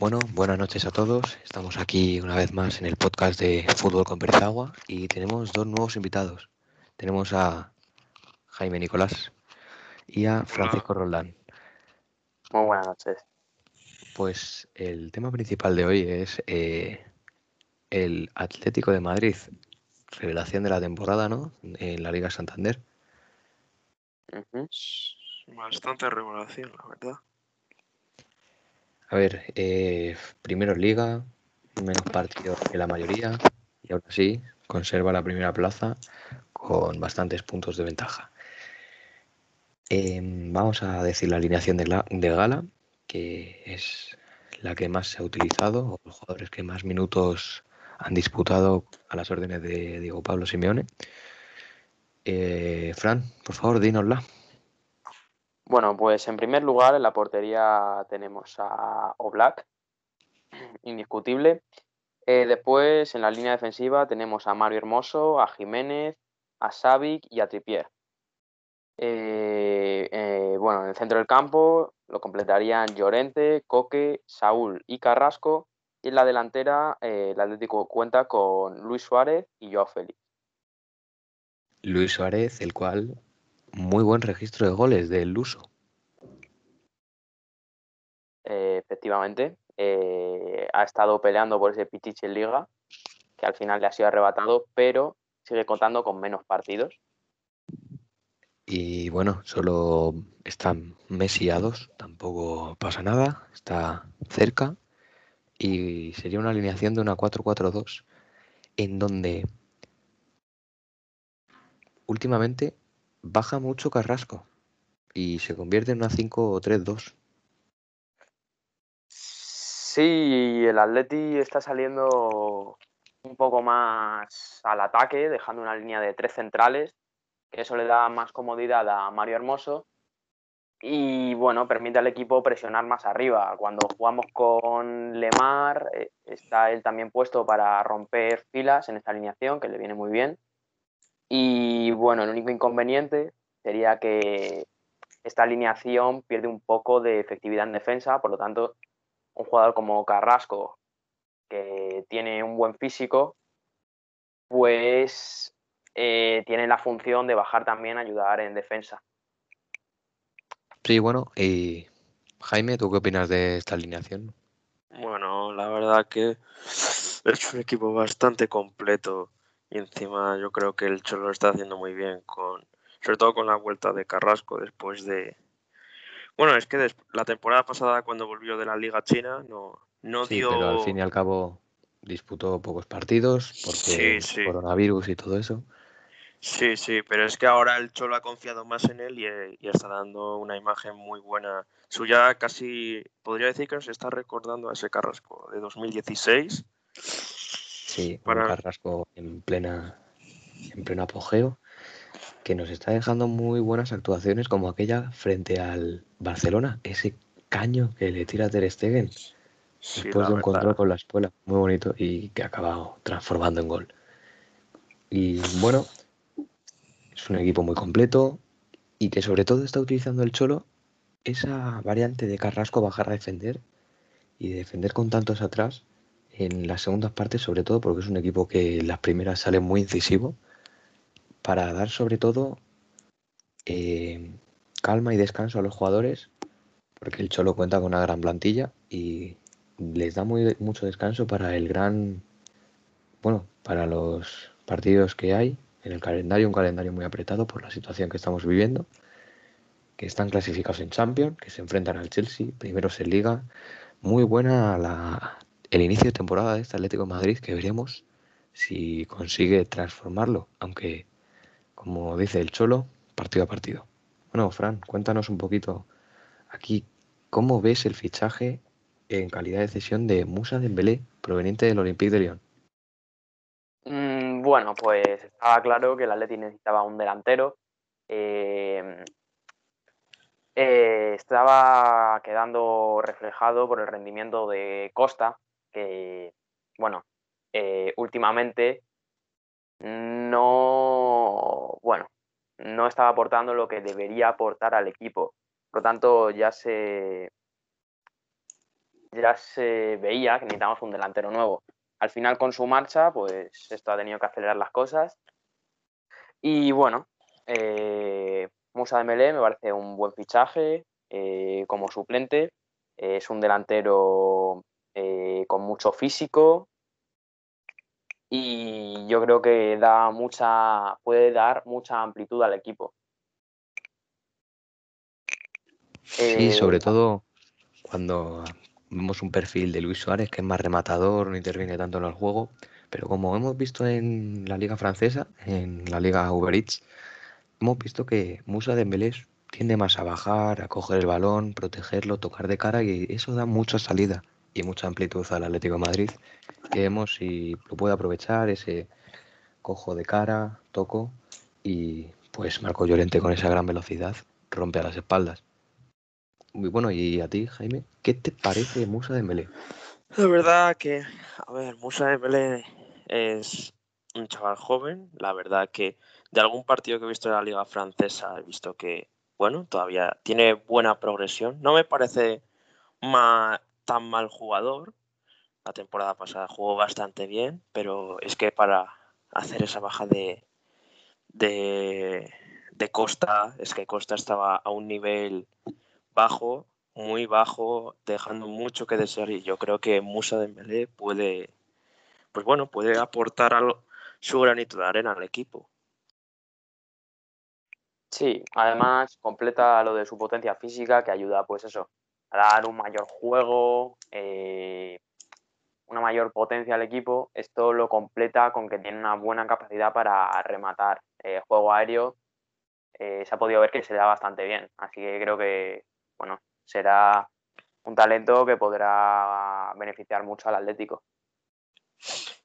Bueno, buenas noches a todos. Estamos aquí una vez más en el podcast de Fútbol con Perezagua y tenemos dos nuevos invitados. Tenemos a Jaime Nicolás y a Francisco Roldán. Muy buenas noches. Pues el tema principal de hoy es eh, el Atlético de Madrid, revelación de la temporada, ¿no? En la Liga Santander. Bastante revelación, la verdad. A ver, eh, primero Liga, menos partidos que la mayoría y aún así conserva la primera plaza con bastantes puntos de ventaja. Em, vamos a decir la alineación de, la- de Gala, que es la que más se ha utilizado, o los jugadores que más minutos han disputado a las órdenes de Diego Pablo Simeone. Eh, Fran, por favor, dínosla. Bueno, pues en primer lugar en la portería tenemos a Oblak, indiscutible. Eh, después en la línea defensiva tenemos a Mario Hermoso, a Jiménez, a Savic y a Tripier. Eh, eh, bueno, en el centro del campo lo completarían Llorente, Coque, Saúl y Carrasco. Y en la delantera el Atlético cuenta con Luis Suárez y Joao Félix. Luis Suárez, el cual muy buen registro de goles del Luso. Eh, efectivamente, eh, ha estado peleando por ese Pichichi en Liga, que al final le ha sido arrebatado, pero sigue contando con menos partidos. Y bueno, solo están Messi a dos, tampoco pasa nada, está cerca. Y sería una alineación de una 4-4-2, en donde últimamente baja mucho Carrasco y se convierte en una 5-3-2. Sí, el Atleti está saliendo un poco más al ataque, dejando una línea de tres centrales, que eso le da más comodidad a Mario Hermoso y bueno, permite al equipo presionar más arriba. Cuando jugamos con Lemar, eh, está él también puesto para romper filas en esta alineación, que le viene muy bien. Y bueno, el único inconveniente sería que esta alineación pierde un poco de efectividad en defensa, por lo tanto, un jugador como Carrasco, que tiene un buen físico, pues eh, tiene la función de bajar también, ayudar en defensa. Sí, bueno, y Jaime, ¿tú qué opinas de esta alineación? Bueno, la verdad que es un equipo bastante completo y encima yo creo que el Cholo lo está haciendo muy bien con, sobre todo con la vuelta de Carrasco después de, bueno, es que la temporada pasada cuando volvió de la Liga China no, no Sí, dio, pero al fin y al cabo disputó pocos partidos porque Sí, sí. coronavirus y todo eso. sí, sí, pero es que ahora el Cholo ha confiado más en él y, y está dando una imagen muy buena suya, casi podría decir que nos está recordando a ese Carrasco de 2016. Sí, un Carrasco en plena, en pleno apogeo, que nos está dejando muy buenas actuaciones como aquella frente al Barcelona, ese caño que le tira a Ter Stegen Sí, después de un control con la espuela, muy bonito y que ha acabado transformando en gol. Y bueno, es un equipo muy completo y que sobre todo está utilizando el Cholo esa variante de Carrasco bajar a defender y de defender con tantos atrás en las segundas partes, sobre todo porque es un equipo que las primeras sale muy incisivo para dar sobre todo eh, calma y descanso a los jugadores, porque el Cholo cuenta con una gran plantilla y les da muy, mucho descanso para el gran, bueno, para los partidos que hay en el calendario, un calendario muy apretado por la situación que estamos viviendo, que están clasificados en Champions, que se enfrentan al Chelsea, primeros en Liga. Muy buena la, el inicio de temporada de este Atlético Madrid, que veremos si consigue transformarlo, aunque, como dice el Cholo, partido a partido. Bueno, Fran, cuéntanos un poquito aquí, ¿cómo ves el fichaje en calidad de cesión de Musa Dembélé, proveniente del Olympique de Lyon? Mm, bueno, pues estaba claro que el Atleti necesitaba un delantero. Eh, eh, estaba quedando reflejado por el rendimiento de Costa, que, bueno, eh, últimamente no, bueno, no estaba aportando lo que debería aportar al equipo. Por lo tanto, ya se, ya se veía que necesitamos un delantero nuevo. Al final, con su marcha, pues esto ha tenido que acelerar las cosas. Y bueno, eh, Musa Dembélé me parece un buen fichaje eh, como suplente. es un delantero eh, con mucho físico y yo creo que da mucha, puede dar mucha amplitud al equipo. Sí, sobre todo cuando vemos un perfil de Luis Suárez que es más rematador, no interviene tanto en el juego, pero como hemos visto en la liga francesa, en la liga Uber Eats, hemos visto que Musa Dembélé tiende más a bajar, a coger el balón, protegerlo, tocar de cara y eso da mucha salida y mucha amplitud al Atlético de Madrid. Que vemos si lo puede aprovechar ese cojo de cara, toco y pues Marco Llorente con esa gran velocidad rompe a las espaldas. Muy bueno, y a ti, Jaime, ¿qué te parece Musa Dembélé? La verdad que, a ver, Musa Dembélé es un chaval joven, la verdad que de algún partido que he visto en la liga francesa he visto que, bueno, todavía tiene buena progresión. No me parece tan mal jugador. La temporada pasada jugó bastante bien, pero es que para hacer esa baja de, de, Costa, es que Costa estaba a un nivel bajo, muy bajo, dejando mucho que desear y yo creo que Musa Dembélé puede, pues bueno, puede aportar algo, su granito de arena al equipo. Sí, además completa lo de su potencia física que ayuda, pues eso, a dar un mayor juego, eh, una mayor potencia al equipo. Esto lo completa con que tiene una buena capacidad para rematar. Eh, juego aéreo eh, se ha podido ver que se da bastante bien, así que creo que, bueno, será un talento que podrá beneficiar mucho al Atlético.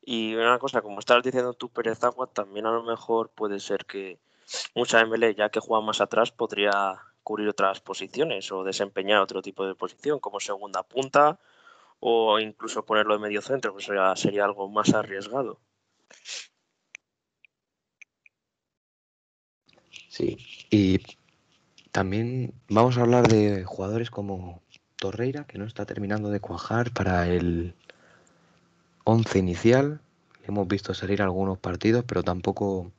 Y una cosa, como estabas diciendo tú, Pérez Agua, también a lo mejor puede ser que mucha ML, ya que juega más atrás, podría cubrir otras posiciones o desempeñar otro tipo de posición, como segunda punta o incluso ponerlo en medio centro, pues sería, algo más arriesgado. Sí, y también vamos a hablar de jugadores como Torreira, que no está terminando de cuajar para el 11 inicial. Hemos visto salir algunos partidos, pero tampoco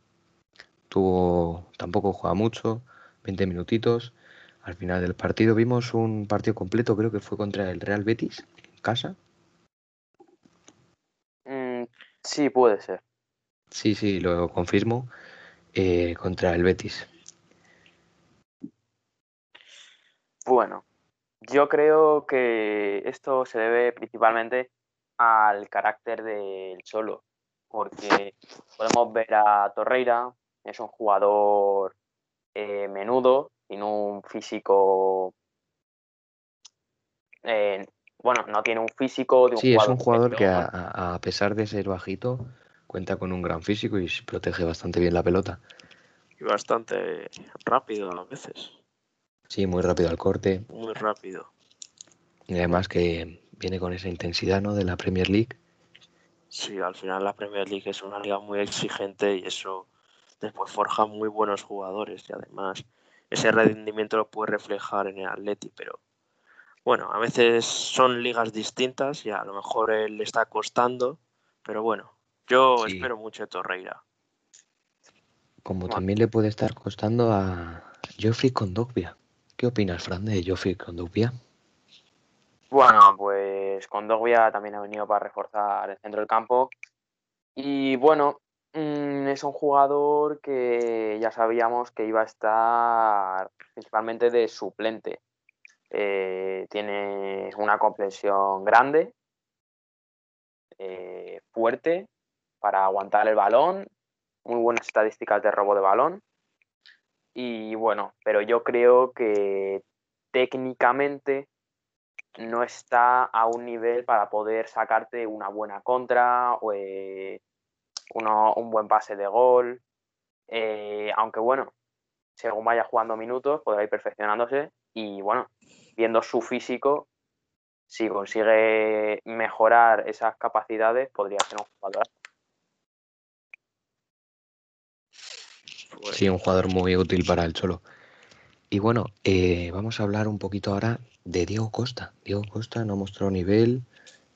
tuvo, tampoco juega mucho, 20 minutitos. Al final del partido vimos un partido completo, creo que fue contra el Real Betis, en casa. Mm, sí, puede ser. Sí, sí, lo confirmo. Eh, contra el Betis. Bueno, yo creo que esto se debe principalmente al carácter del Cholo, porque podemos ver a Torreira, es un jugador eh, menudo, tiene un físico. Eh, bueno, no tiene un físico de un Sí, es un jugador que a, a, pesar de ser bajito, cuenta con un gran físico y protege bastante bien la pelota. Y bastante rápido a veces. Sí, muy rápido al corte. Muy rápido. Y además que viene con esa intensidad ¿no? de la Premier League. Sí, al final la Premier League es una liga muy exigente y eso después forja muy buenos jugadores y además ese rendimiento lo puede reflejar en el Atleti, pero bueno, a veces son ligas distintas y a lo mejor él le está costando, pero bueno, yo espero mucho de Torreira. Como también le puede estar costando a Geoffrey Condogbia. ¿Qué opinas, Fran, de Geoffrey Condogbia? Bueno, pues Condogbia también ha venido para reforzar el centro del campo. Y bueno, es un jugador que ya sabíamos que iba a estar principalmente de suplente. Eh, tiene una comprensión grande, eh, fuerte, para aguantar el balón, muy buenas estadísticas de robo de balón. Y bueno, pero yo creo que técnicamente no está a un nivel para poder sacarte una buena contra o eh, un buen pase de gol. Eh, aunque bueno, según vaya jugando minutos, podrá ir perfeccionándose y bueno, viendo su físico, si consigue mejorar esas capacidades, podría ser un jugador. Sí, un jugador muy útil para el Cholo. Y bueno, eh, vamos a hablar un poquito ahora de Diego Costa. Diego Costa no mostró nivel,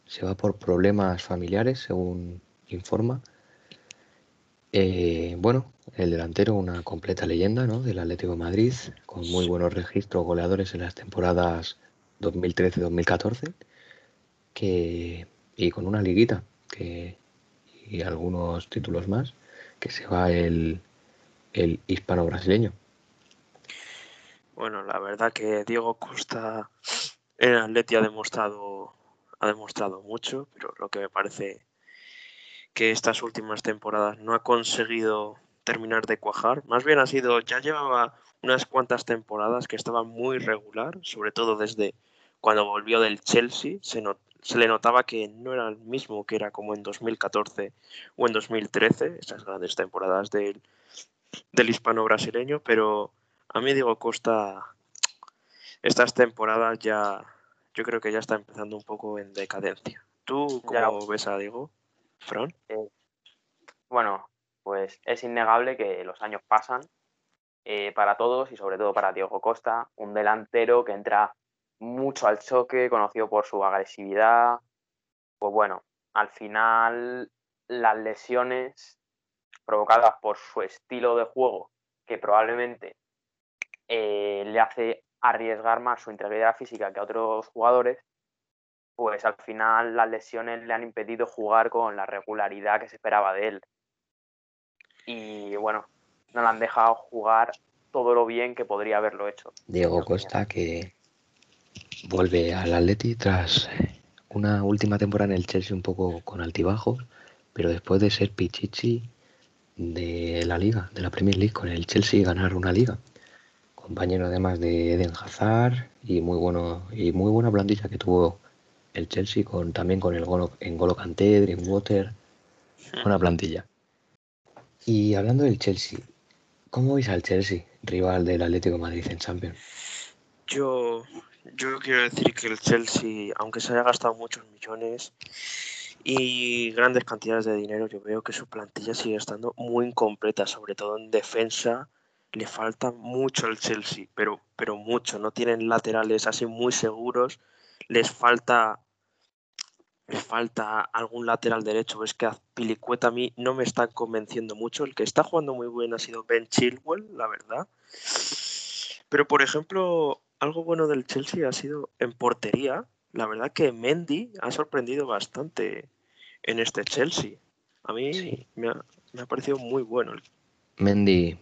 se va por problemas familiares, según informa. Eh, bueno, el delantero, una completa leyenda ¿no? del Atlético de Madrid, con muy buenos registros goleadores en las temporadas 2013-2014, que, y con una liguita que, y algunos títulos más, que se va el, el hispano-brasileño. Bueno, la verdad que Diego Costa en Atleti ha demostrado, ha demostrado mucho, pero lo que me parece que estas últimas temporadas no ha conseguido terminar de cuajar. Más bien ha sido, ya llevaba unas cuantas temporadas que estaba muy regular, sobre todo desde cuando volvió del Chelsea. Se, se le notaba que no era el mismo que era como en 2014 o en 2013, esas grandes temporadas del, del hispano brasileño, pero a mí digo Costa estas temporadas ya yo creo que ya está empezando un poco en decadencia. ¿Tú cómo ves a Diego? Fran. Eh, bueno, pues es innegable que los años pasan eh, para todos y sobre todo para Diego Costa, un delantero que entra mucho al choque, conocido por su agresividad. Pues bueno, al final las lesiones provocadas por su estilo de juego, que probablemente eh, le hace arriesgar más su integridad física que a otros jugadores, pues al final las lesiones le han impedido jugar con la regularidad que se esperaba de él. Y bueno, no le han dejado jugar todo lo bien que podría haberlo hecho. Diego Costa que vuelve al Atleti tras una última temporada en el Chelsea un poco con altibajos, pero después de ser Pichichi de la liga, de la Premier League con el Chelsea ganar una liga. Compañero además de Eden Hazard y muy bueno y muy buena plantilla que tuvo el Chelsea con también con el Golo, en Golo Kanté, Dreamwater, una plantilla. Y hablando del Chelsea, ¿cómo veis al Chelsea, rival del Atlético de Madrid en Champions? Yo, yo quiero decir que el Chelsea, aunque se haya gastado muchos millones y grandes cantidades de dinero, yo veo que su plantilla sigue estando muy incompleta, sobre todo en defensa. Le falta mucho al Chelsea, pero, pero mucho. No tienen laterales así muy seguros les falta les falta algún lateral derecho. Es que a Pilicueta a mí no me está convenciendo mucho. El que está jugando muy bien ha sido Ben Chilwell, la verdad. Pero, por ejemplo, algo bueno del Chelsea ha sido en portería. La verdad que Mendy ha sorprendido bastante en este Chelsea. A mí me, ha, me, ha, parecido muy bueno. Mendy,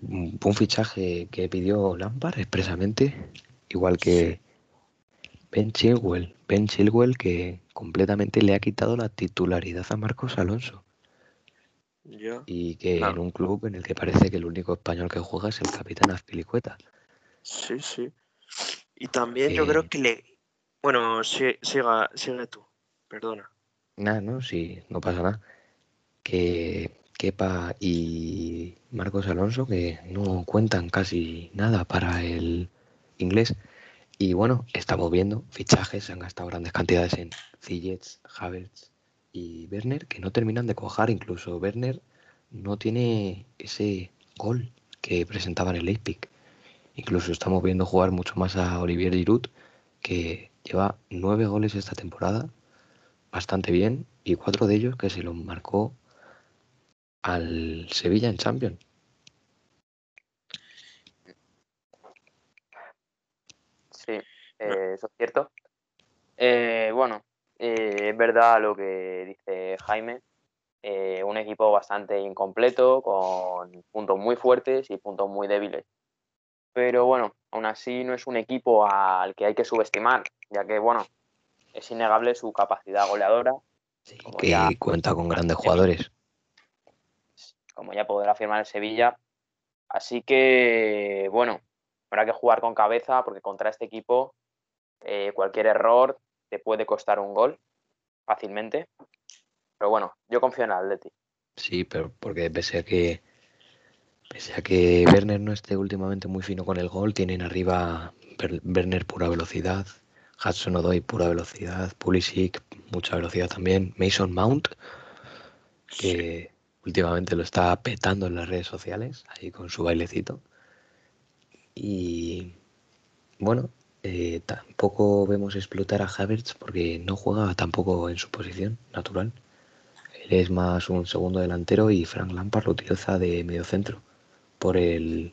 un fichaje que pidió Lampard expresamente, igual que Ben Chilwell, Ben Chilwell que completamente le ha quitado la titularidad a Marcos Alonso. y que en un club en el que parece que el único español que juega es el capitán Azpilicueta. Sí, sí. Y también yo creo que le... Bueno, sigue, sigue tú, perdona. Nada, no, sí, no pasa nada. Que Kepa y Marcos Alonso que no cuentan casi nada para el inglés. Y bueno, estamos viendo fichajes, se han gastado grandes cantidades en Ziyech, Havertz y Werner que no terminan de cojar. Incluso Werner no tiene ese gol que presentaba en el Leipzig. Incluso estamos viendo jugar mucho más a Olivier Giroud, que lleva nueve goles esta temporada, bastante bien, y cuatro de ellos que se los marcó al Sevilla en Champions. Eh, eso es cierto. Eh, bueno, eh, es verdad lo que dice Jaime. un equipo bastante incompleto, con puntos muy fuertes y puntos muy débiles. Pero bueno, aún así no es un equipo al que hay que subestimar, ya que bueno, es innegable su capacidad goleadora. que cuenta con grandes jugadores. Como ya podrá afirmar el Sevilla. Así que, bueno, habrá que jugar con cabeza porque contra este equipo eh, cualquier error te puede costar un gol fácilmente. Pero bueno, yo confío en el Atleti. Sí, pero porque pese a que pese a que Werner no esté últimamente muy fino con el gol, tienen arriba Werner pura velocidad, Hudson Odoi pura velocidad, Pulisic mucha velocidad también, Mason Mount que últimamente lo está petando en las redes sociales ahí con su bailecito. Y bueno, eh, tampoco vemos explotar a Havertz porque no juega tampoco en su posición natural. Él es más un segundo delantero y Frank Lampard lo utiliza de medio centro por el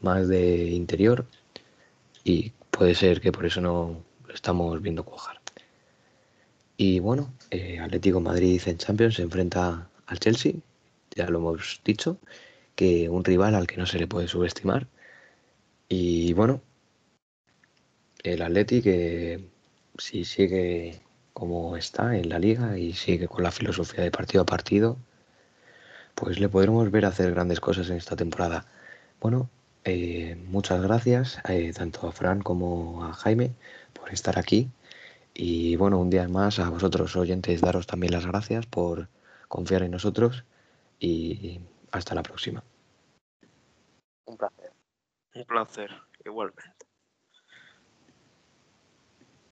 más de interior y puede ser que por eso no lo estamos viendo cuajar. Y bueno, eh, Atlético Madrid en Champions se enfrenta al Chelsea, ya lo hemos dicho, que un rival al que no se le puede subestimar. Y bueno, el Atlético que si sigue como está en la liga y sigue con la filosofía de partido a partido, pues le podremos ver hacer grandes cosas en esta temporada. Bueno, eh, muchas gracias eh, tanto a Fran como a Jaime por estar aquí. Y bueno, un día más a vosotros oyentes daros también las gracias por confiar en nosotros y hasta la próxima. Un placer. Un placer, igualmente.